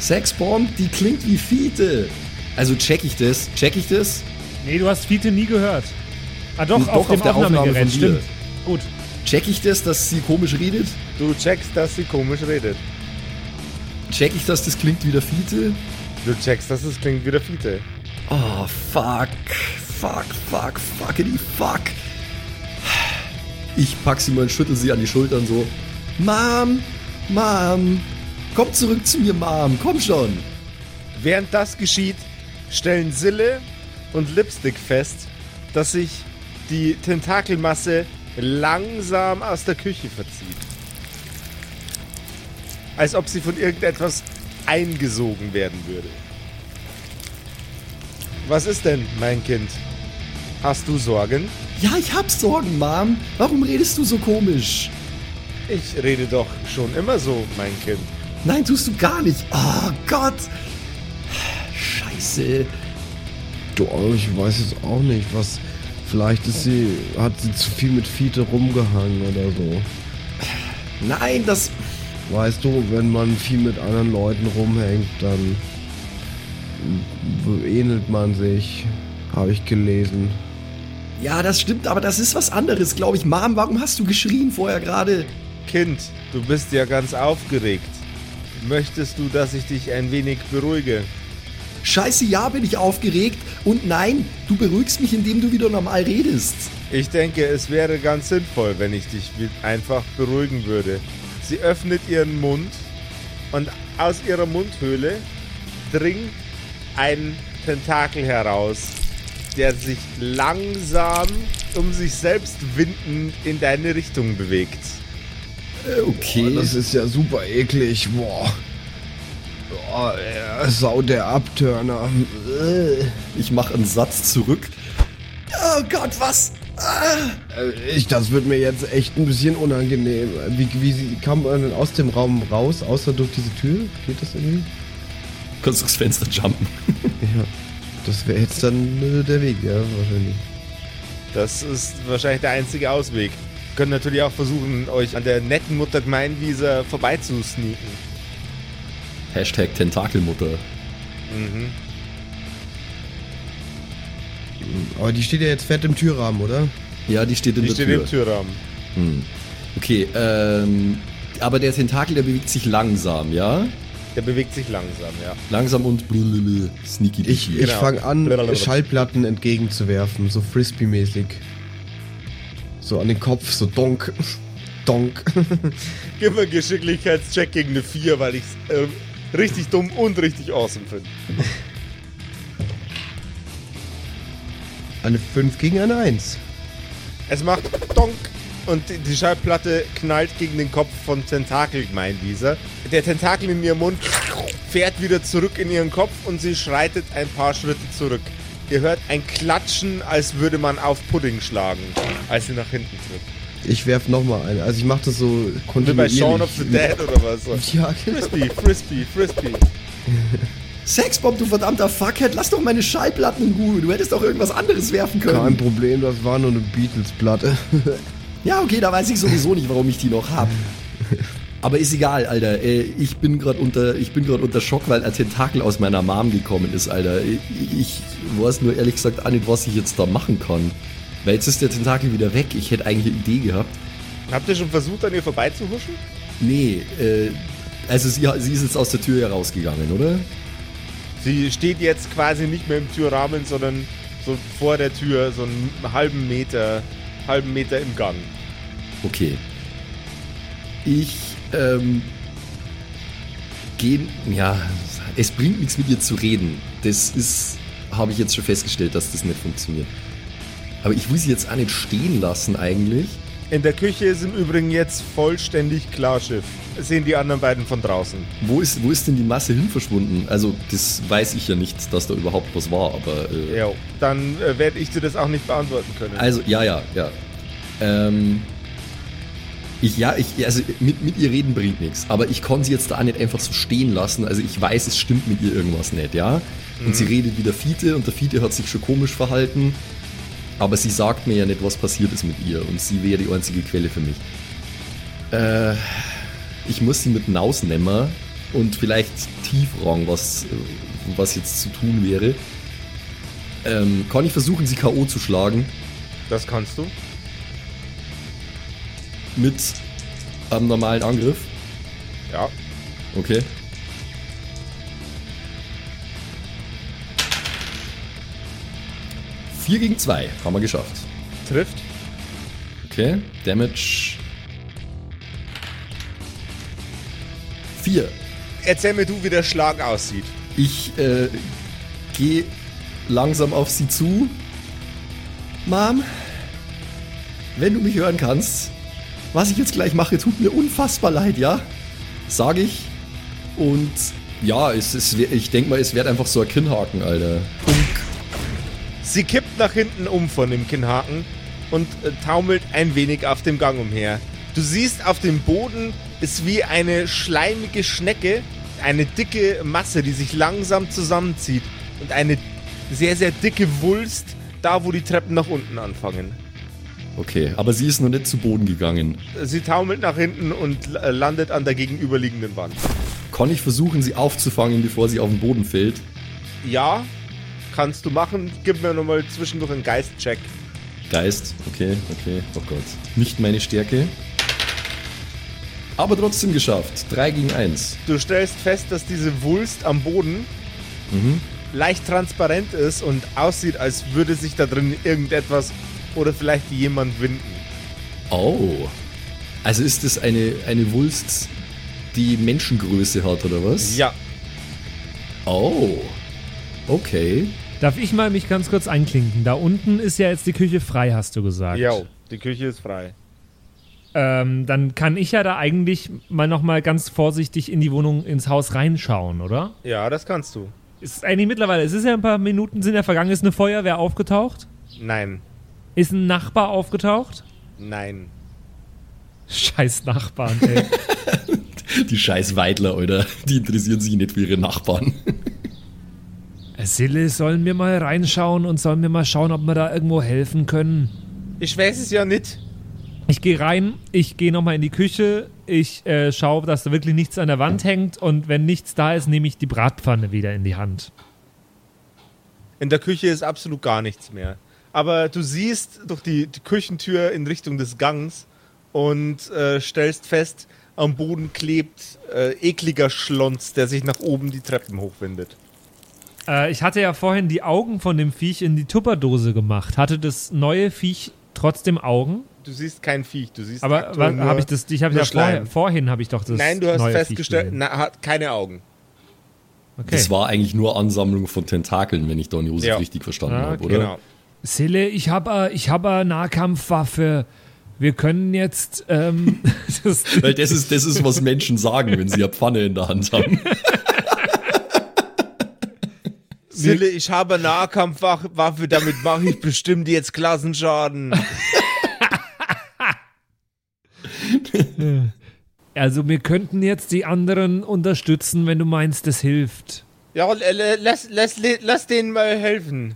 Sexbomb, die klingt wie Fiete. Also check ich das? Check ich das? Nee, du hast Fiete nie gehört. Ah doch, Doch, auf dem auf der Aufnahme Aufnahmegerät, von dir. stimmt. Gut. Check ich das, dass sie komisch redet? Du checkst, dass sie komisch redet. Check ich, dass das klingt wie der Fiete? Du checkst, dass es klingt wie der Fiete. Oh, fuck. Fuck, fuck, fuckity fuck. Ich pack sie mal und schüttel sie an die Schultern so. Mom, Mom, komm zurück zu mir, Mom, komm schon. Während das geschieht, stellen Sille und Lipstick fest, dass sich die Tentakelmasse langsam aus der Küche verzieht. Als ob sie von irgendetwas eingesogen werden würde. Was ist denn, mein Kind? Hast du Sorgen? Ja, ich hab Sorgen, Mom. Warum redest du so komisch? Ich rede doch schon immer so, mein Kind. Nein, tust du gar nicht. Oh Gott. Scheiße. Du, ich weiß jetzt auch nicht, was. Vielleicht ist sie, hat sie zu viel mit Fiete rumgehangen oder so. Nein, das. Weißt du, wenn man viel mit anderen Leuten rumhängt, dann ähnelt man sich, habe ich gelesen. Ja, das stimmt, aber das ist was anderes, glaube ich. Mom, warum hast du geschrien vorher gerade? Kind, du bist ja ganz aufgeregt. Möchtest du, dass ich dich ein wenig beruhige? Scheiße, ja, bin ich aufgeregt. Und nein, du beruhigst mich, indem du wieder normal redest. Ich denke, es wäre ganz sinnvoll, wenn ich dich einfach beruhigen würde. Sie öffnet ihren Mund und aus ihrer Mundhöhle dringt ein Tentakel heraus, der sich langsam um sich selbst windend in deine Richtung bewegt. Okay. Oh, das ist ja super eklig. Boah. Boah, Sau der Abturner. Äh. Ich mache einen Satz zurück. Oh Gott, was? Äh, Ich, das wird mir jetzt echt ein bisschen unangenehm. Wie, wie sie- kam man denn aus dem Raum raus, außer durch diese Tür? Geht das irgendwie? Kannst durchs Fenster jumpen. Ja. Das wäre jetzt dann äh, der Weg, ja, wahrscheinlich. Das ist wahrscheinlich der einzige Ausweg. Können natürlich auch versuchen, euch an der netten Mutter Gemeinwieser vorbeizusneaken. Hashtag Tentakelmutter. Aber die steht ja jetzt fett im Türrahmen, oder? Ja, die steht in Die der steht Tür. im Türrahmen. Okay, ähm, aber der Tentakel, der bewegt sich langsam, ja? Der bewegt sich langsam, ja. Langsam und blululul, sneaky Ich, ich Genau. fange an, Blablabla. Schallplatten entgegenzuwerfen, so Frisbee-mäßig. So an den Kopf, so donk. Donk. Gib mir einen Geschicklichkeitscheck gegen eine 4, weil ich es äh, richtig dumm und richtig awesome finde. Eine 5 gegen eine 1. Es macht Donk und die- Schallplatte knallt gegen den Kopf von Tentakel Gemeinwieser. Der Tentakel in ihrem Mund fährt wieder zurück in ihren Kopf und sie schreitet ein paar Schritte zurück. Ihr hört ein Klatschen, als würde man auf Pudding schlagen, als sie nach hinten tritt. Ich werf nochmal eine. Also ich mache das so Wie bei kontinuierlich. Shaun of the Dead oder was? Ja, genau. Frisbee, Frisbee, Frisbee. Sexbomb, du verdammter Fuckhead, lass doch meine Schallplatten in Ruhe. Du hättest auch irgendwas anderes werfen Kein können. Problem, das war nur eine Beatles-Platte. Ja, okay, da weiß ich sowieso nicht, warum ich die noch hab. Aber ist egal, Alter. Äh, Ich bin gerade unter, ich bin gerade unter Schock, weil ein Tentakel aus meiner Mom gekommen ist, Alter. Ich, ich weiß nur ehrlich gesagt auch nicht, was ich jetzt da machen kann. Weil jetzt ist der Tentakel wieder weg. Ich hätte eigentlich eine Idee gehabt. Habt ihr schon versucht, an ihr vorbeizuhuschen? Nee, äh, also sie, sie ist jetzt aus der Tür herausgegangen, oder? Sie steht jetzt quasi nicht mehr im Türrahmen, sondern so vor der Tür, so einen halben Meter, halben Meter im Gang. Okay. Ich, ähm, gehen, ja, es bringt nichts mit ihr zu reden. Das ist, habe ich jetzt schon festgestellt, dass das nicht funktioniert. Aber ich will sie jetzt auch nicht stehen lassen eigentlich. In der Küche ist im Übrigen jetzt vollständig Klarschiff. Sehen die anderen beiden von draußen. Wo ist, wo ist denn die Masse hin verschwunden? Also, das weiß ich ja nicht, dass da überhaupt was war, aber. Äh, Ja, dann äh, werde ich dir das auch nicht beantworten können. Also, ja, ja, ja. Ähm, ich, ja, ich, also mit, mit ihr reden bringt nichts, aber ich kann sie jetzt da auch nicht einfach so stehen lassen. Also ich weiß, es stimmt mit ihr irgendwas nicht, ja. Und sie redet wie der Fiete und der Fiete hat sich schon komisch verhalten, aber sie sagt mir ja nicht, was passiert ist mit ihr und sie wäre die einzige Quelle für mich. Äh, ich muss sie mit hinausnehmen und vielleicht tief fragen, was, was jetzt zu tun wäre. Ähm, kann ich versuchen, sie K.O. zu schlagen? das kannst du. mit einem normalen Angriff. Ja. Okay. Vier gegen zwei haben wir geschafft. Trifft. Okay. Damage. Vier. Erzähl mir du, wie der Schlag aussieht. Ich äh, gehe langsam auf sie zu. Mom, wenn du mich hören kannst, was ich jetzt gleich mache, tut mir unfassbar leid, ja? Sag ich. Und ja, es, es, ich denke mal, es wird einfach so ein Kinnhaken, Alter. Sie kippt nach hinten um von dem Kinnhaken und äh, taumelt ein wenig auf dem Gang umher. Du siehst, auf dem Boden ist wie eine schleimige Schnecke, eine dicke Masse, die sich langsam zusammenzieht und eine sehr, sehr dicke Wulst, da wo die Treppen nach unten anfangen. Okay, aber sie ist noch nicht zu Boden gegangen. Sie taumelt nach hinten und äh, landet an der gegenüberliegenden Wand. Kann ich versuchen, sie aufzufangen, bevor sie auf den Boden fällt? Ja, kannst du machen. Gib mir nochmal zwischendurch einen Geistcheck. Geist, okay, okay, oh Gott. Nicht meine Stärke. Aber trotzdem geschafft. 3 gegen 1. Du stellst fest, dass diese Wulst am Boden leicht transparent ist und aussieht, als würde sich da drin irgendetwas oder vielleicht jemand winden. Oh. Also ist das eine, eine Wulst, die Menschengröße hat, oder was? Ja, Oh. Okay. Darf ich mal mich ganz kurz einklinken? Da unten ist ja jetzt die Küche frei, hast du gesagt. ja, die Küche ist frei. Ähm, dann kann ich ja da eigentlich mal noch mal ganz vorsichtig in die Wohnung, ins Haus reinschauen, oder? Ja, das kannst du. Ist eigentlich mittlerweile, es ist ja ein paar Minuten sind ja vergangen, ist eine Feuerwehr aufgetaucht? Nein, Ist ein Nachbar aufgetaucht? nein. Scheiß Nachbarn, ey. Die scheiß Weidler, oder? Die interessieren sich nicht für ihre Nachbarn. Sille, sollen wir mal reinschauen und sollen wir mal schauen, ob wir da irgendwo helfen können? Ich weiß es ja nicht. Ich gehe rein, ich gehe nochmal in die Küche, ich äh, schaue, dass da wirklich nichts an der Wand hängt und wenn nichts da ist, nehme ich die Bratpfanne wieder in die Hand. In der Küche ist absolut gar nichts mehr. Aber du siehst durch die, die Küchentür in Richtung des Gangs und äh, stellst fest, am Boden klebt äh, ekliger Schlons, der sich nach oben die Treppen hochwindet. Äh, ich hatte ja vorhin die Augen von dem Viech in die Tupperdose gemacht. Hatte das neue Viech trotzdem Augen? Du siehst kein Viech, du siehst Aber nur- habe ich das? Ich habe ja vorher, vorhin habe ich doch das. Nein, du hast festgestellt, na, hat keine Augen. Okay. Das war eigentlich nur Ansammlung von Tentakeln, wenn ich Don Josef Ja. richtig verstanden Ah, habe, oder? Genau. Sille, ich habe ich hab eine Nahkampfwaffe. Wir können jetzt. Ähm, das, Weil das ist, das ist, was Menschen sagen, wenn sie eine Pfanne in der Hand haben. Sille, ich habe eine Nahkampfwaffe, damit mache ich bestimmt jetzt Klassenschaden. also, wir könnten jetzt die anderen unterstützen, wenn du meinst, das hilft. Ja, lass, lass, lass denen mal helfen.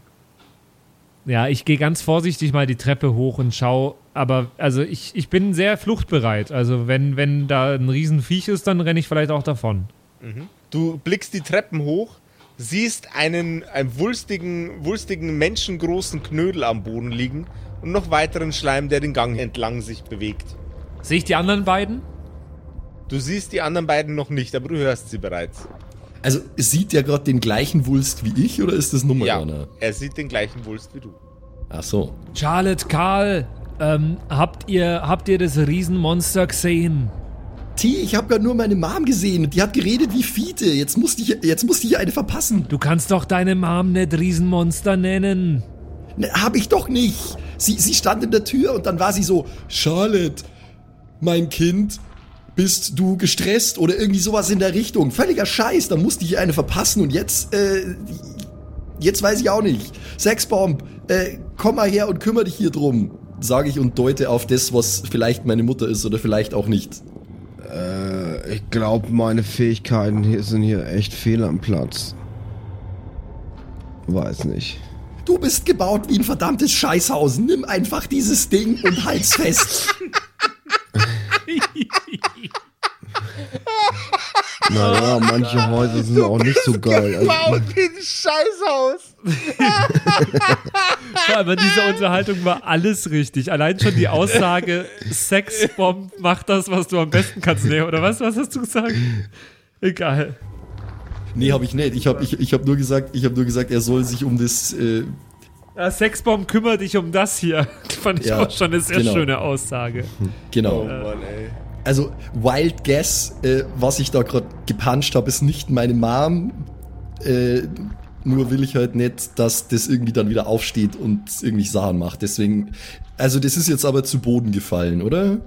Ja, ich gehe ganz vorsichtig mal die Treppe hoch und schau. Aber also ich, ich bin sehr fluchtbereit. Also wenn, wenn da ein Riesenviech ist, dann renne ich vielleicht auch davon. Du blickst die Treppen hoch, siehst einen, einen wulstigen, wulstigen, menschengroßen Knödel am Boden liegen und noch weiteren Schleim, der den Gang entlang sich bewegt. Sehe ich die anderen beiden? Du siehst die anderen beiden noch nicht, aber du hörst sie bereits. Also sieht der gerade den gleichen Wulst wie ich oder ist das Nummer Ja, einer? er sieht den gleichen Wulst wie du. Ach so. Charlotte, Karl, ähm, habt ihr, habt ihr das Riesenmonster gesehen? T, ich habe gerade nur meine Mom gesehen und die hat geredet wie Fiete. Jetzt musste ich, jetzt musste ich eine verpassen. Du kannst doch deine Mom nicht Riesenmonster nennen. Ne, hab ich doch nicht. Sie, sie stand in der Tür und dann war sie so, Charlotte, mein Kind, bist du gestresst oder irgendwie sowas in der Richtung. Völliger Scheiß, da musste ich eine verpassen und jetzt, äh, jetzt weiß ich auch nicht. Sexbomb, äh, komm mal her und kümmere dich hier drum, sage ich und deute auf das, was vielleicht meine Mutter ist oder vielleicht auch nicht. Äh, ich glaube, meine Fähigkeiten hier sind hier echt fehl am Platz. Weiß nicht. Du bist gebaut wie ein verdammtes Scheißhaus. Nimm einfach dieses Ding und halt's fest. Naja, manche Häuser sind auch nicht so geil. Also, Wow, wie ein Scheißhaus! Vor allem in dieser Unterhaltung war alles richtig. Allein schon die Aussage, Sexbomb macht das, was du am besten kannst. Nee, oder was? Was hast du gesagt? Egal. Nee, habe ich nicht. Ich habe ich, ich hab nur gesagt, ich habe nur gesagt, er soll sich um das äh, Ja, Sexbomb kümmert dich um das hier. Fand ich Ja, auch schon eine sehr genau. schöne Aussage. genau. Oh Mann, ey. Also Wild Guess, äh, was ich da gerade gepuncht habe, ist nicht meine Mom. Äh, nur will ich halt nicht, dass das irgendwie dann wieder aufsteht und irgendwie Sachen macht. Deswegen, also das ist jetzt aber zu Boden gefallen, oder?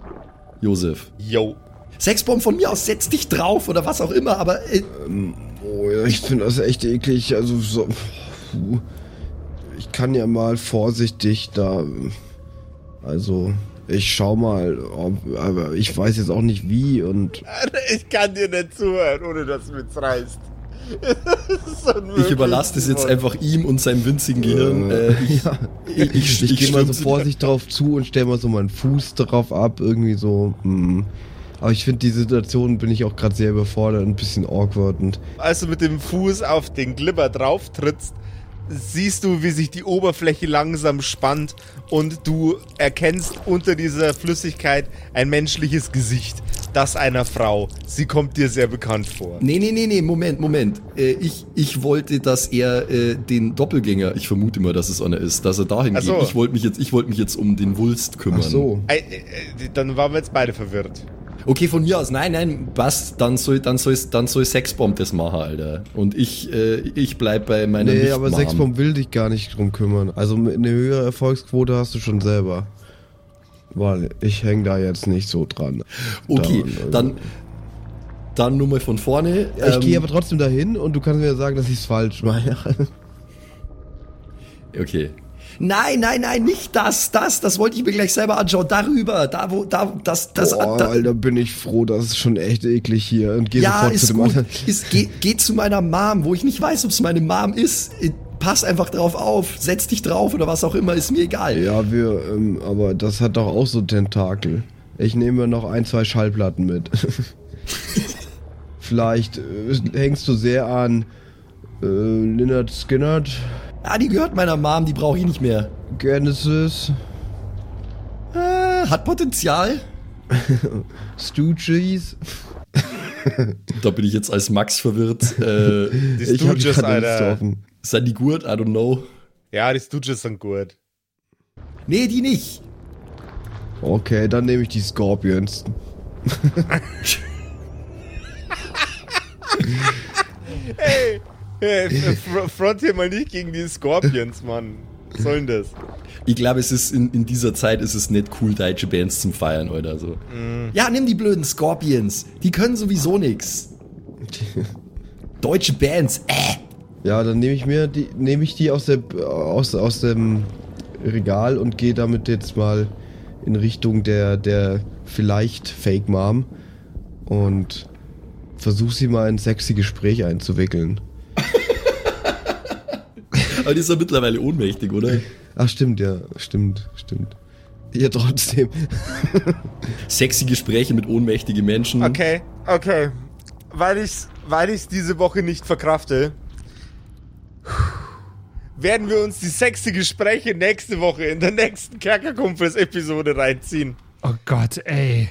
Josef. Yo. Sexbomb von mir aus, setz dich drauf oder was auch immer, aber äh, oh ja, ich finde das echt eklig. Also so. Ich kann ja mal vorsichtig da. Also, ich schau mal, ob, aber ich weiß jetzt auch nicht wie und. Ich kann dir nicht zuhören, ohne dass du mitreißt. ich überlasse das jetzt einfach ihm und seinem winzigen Gehirn. Äh, ich, Ja. ich, ich, Ich, gehe mal so vorsichtig drauf zu und stelle mal so meinen Fuß drauf ab, irgendwie so. Hm. Aber ich finde die Situation bin ich auch gerade sehr überfordert, ein bisschen awkward und Als du mit dem Fuß auf den Glibber drauf trittst, siehst du, wie sich die Oberfläche langsam spannt und du erkennst unter dieser Flüssigkeit ein menschliches Gesicht. das einer Frau. Sie kommt dir sehr bekannt vor. Nee, nee, nee, nee, Moment, Moment. Äh, ich, ich wollte, dass er äh, den Doppelgänger, ich vermute mal, dass es einer ist, dass er dahin Ach so. geht. Ich wollte mich, jetzt, ich wollte mich jetzt um den Wulst kümmern. Ach so. Äh, äh, dann waren wir jetzt beide verwirrt. Okay, von mir aus, nein, nein, passt, dann soll, dann soll, dann soll Sexbomb das machen, Alter. Und ich, äh, ich bleib bei meiner Nee, aber Sexbomb will dich gar nicht drum kümmern. Also eine höhere Erfolgsquote hast du schon selber. Weil ich häng da jetzt nicht so dran. Okay, Daran, also. dann, dann nur mal von vorne. Ich Ähm, gehe aber trotzdem dahin und du kannst mir sagen, dass ich es falsch mache. Okay. Nein, nein, nein, nicht das, das, das wollte ich mir gleich selber anschauen. Darüber, da wo, da, das, das, Boah, da, Alter, bin ich froh, das ist schon echt eklig hier. Und geh ja, sofort zu ist dem gut. anderen. Ist, geh, geh zu meiner Mom, wo ich nicht weiß, ob es meine Mom ist. Pass einfach drauf auf, setz dich drauf oder was auch immer, ist mir egal. Ja, wir, ähm, aber das hat doch auch so Tentakel. Ich nehme noch ein, zwei Schallplatten mit. Vielleicht äh, hängst du sehr an äh, Lynyrd Skynyrd, Ah, die gehört meiner Mom, die brauche ich nicht mehr. Genesis, Äh, hat Potenzial. Stooges. Da bin ich jetzt als Max verwirrt. Äh, Die Ich Stooges, Liste Alter. offen. sind die gut? I don't know. Ja, die Stooges sind gut. Nee, die nicht. Okay, dann nehme ich die Scorpions. Hey, hey fr- front hier mal nicht gegen die Scorpions, Mann. Was soll denn das? Ich glaube, es ist in, in dieser Zeit ist es nicht cool, deutsche Bands zum Feiern oder so. Ja, nimm die blöden Scorpions. Die können sowieso nix. Deutsche Bands, äh. Ja, dann nehme ich mir die, nehme ich die aus der aus, aus dem Regal und gehe damit jetzt mal in Richtung der der vielleicht Fake Mom und versuch sie mal in sexy Gespräch einzuwickeln. Aber die ist ja mittlerweile ohnmächtig, oder? Ach stimmt, ja, stimmt, stimmt. Ja, trotzdem. Sexy Gespräche mit ohnmächtigen Menschen. Okay, okay. Weil ich's, weil ich's diese Woche nicht verkrafte, werden wir uns die sexy Gespräche nächste Woche in der nächsten Kerkerkumpels-Episode reinziehen. Oh Gott, ey.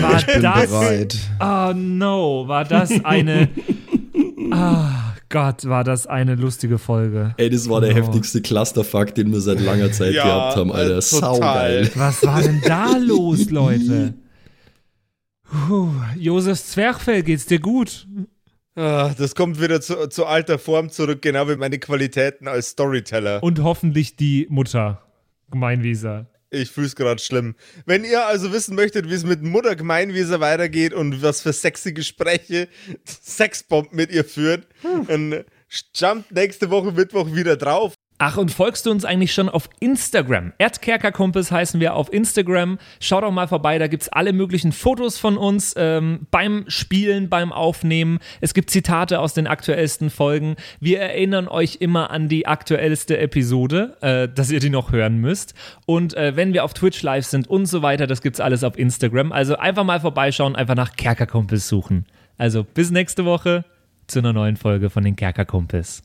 War Bin das. bereit. Oh no, war das eine. Ah, Gott, war das eine lustige Folge. Ey, das war der Oh. heftigste Clusterfuck, den wir seit langer Zeit Ja, gehabt haben, Alter. äh, total. Saugeil. Was war denn da los, Leute? Puh, Josef Zwerchfell, geht's dir gut? Ah, das kommt wieder zu, zu alter Form zurück, genau wie meine Qualitäten als Storyteller. Und hoffentlich die Mutter. Gemeinwieser. Ich fühl's gerade schlimm. Wenn ihr also wissen möchtet, wie es mit Mutter Gemeinwieser weitergeht und was für sexy Gespräche Sexbomb mit ihr führt, dann jumpt nächste Woche Mittwoch wieder drauf. Ach, und folgst du uns eigentlich schon auf Instagram? Erdkerkerkumpels heißen wir auf Instagram. Schau doch mal vorbei, da gibt's alle möglichen Fotos von uns ähm, beim Spielen, beim Aufnehmen. Es gibt Zitate aus den aktuellsten Folgen. Wir erinnern euch immer an die aktuellste Episode, äh, dass ihr die noch hören müsst. Und äh, wenn wir auf Twitch live sind und so weiter, das gibt's alles auf Instagram. Also einfach mal vorbeischauen, einfach nach Kerkerkumpels suchen. Also bis nächste Woche zu einer neuen Folge von den Kerkerkumpels.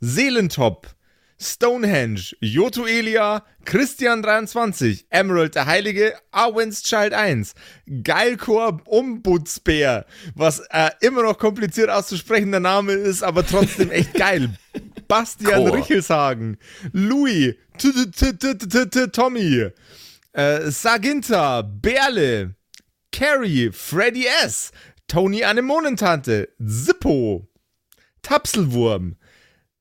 Seelentop, Stonehenge, Joto Elia, Christian23, Emerald der Heilige, Arwen's Child 1, Geilkor Ombudsbär, was äh, immer noch kompliziert auszusprechender Name ist, aber trotzdem echt geil. Bastian Chor. Richelshagen, Louis, Tommy, äh, Saginta, Berle, Carrie, Freddy S., Tony Anemonentante, Zippo, Tapselwurm,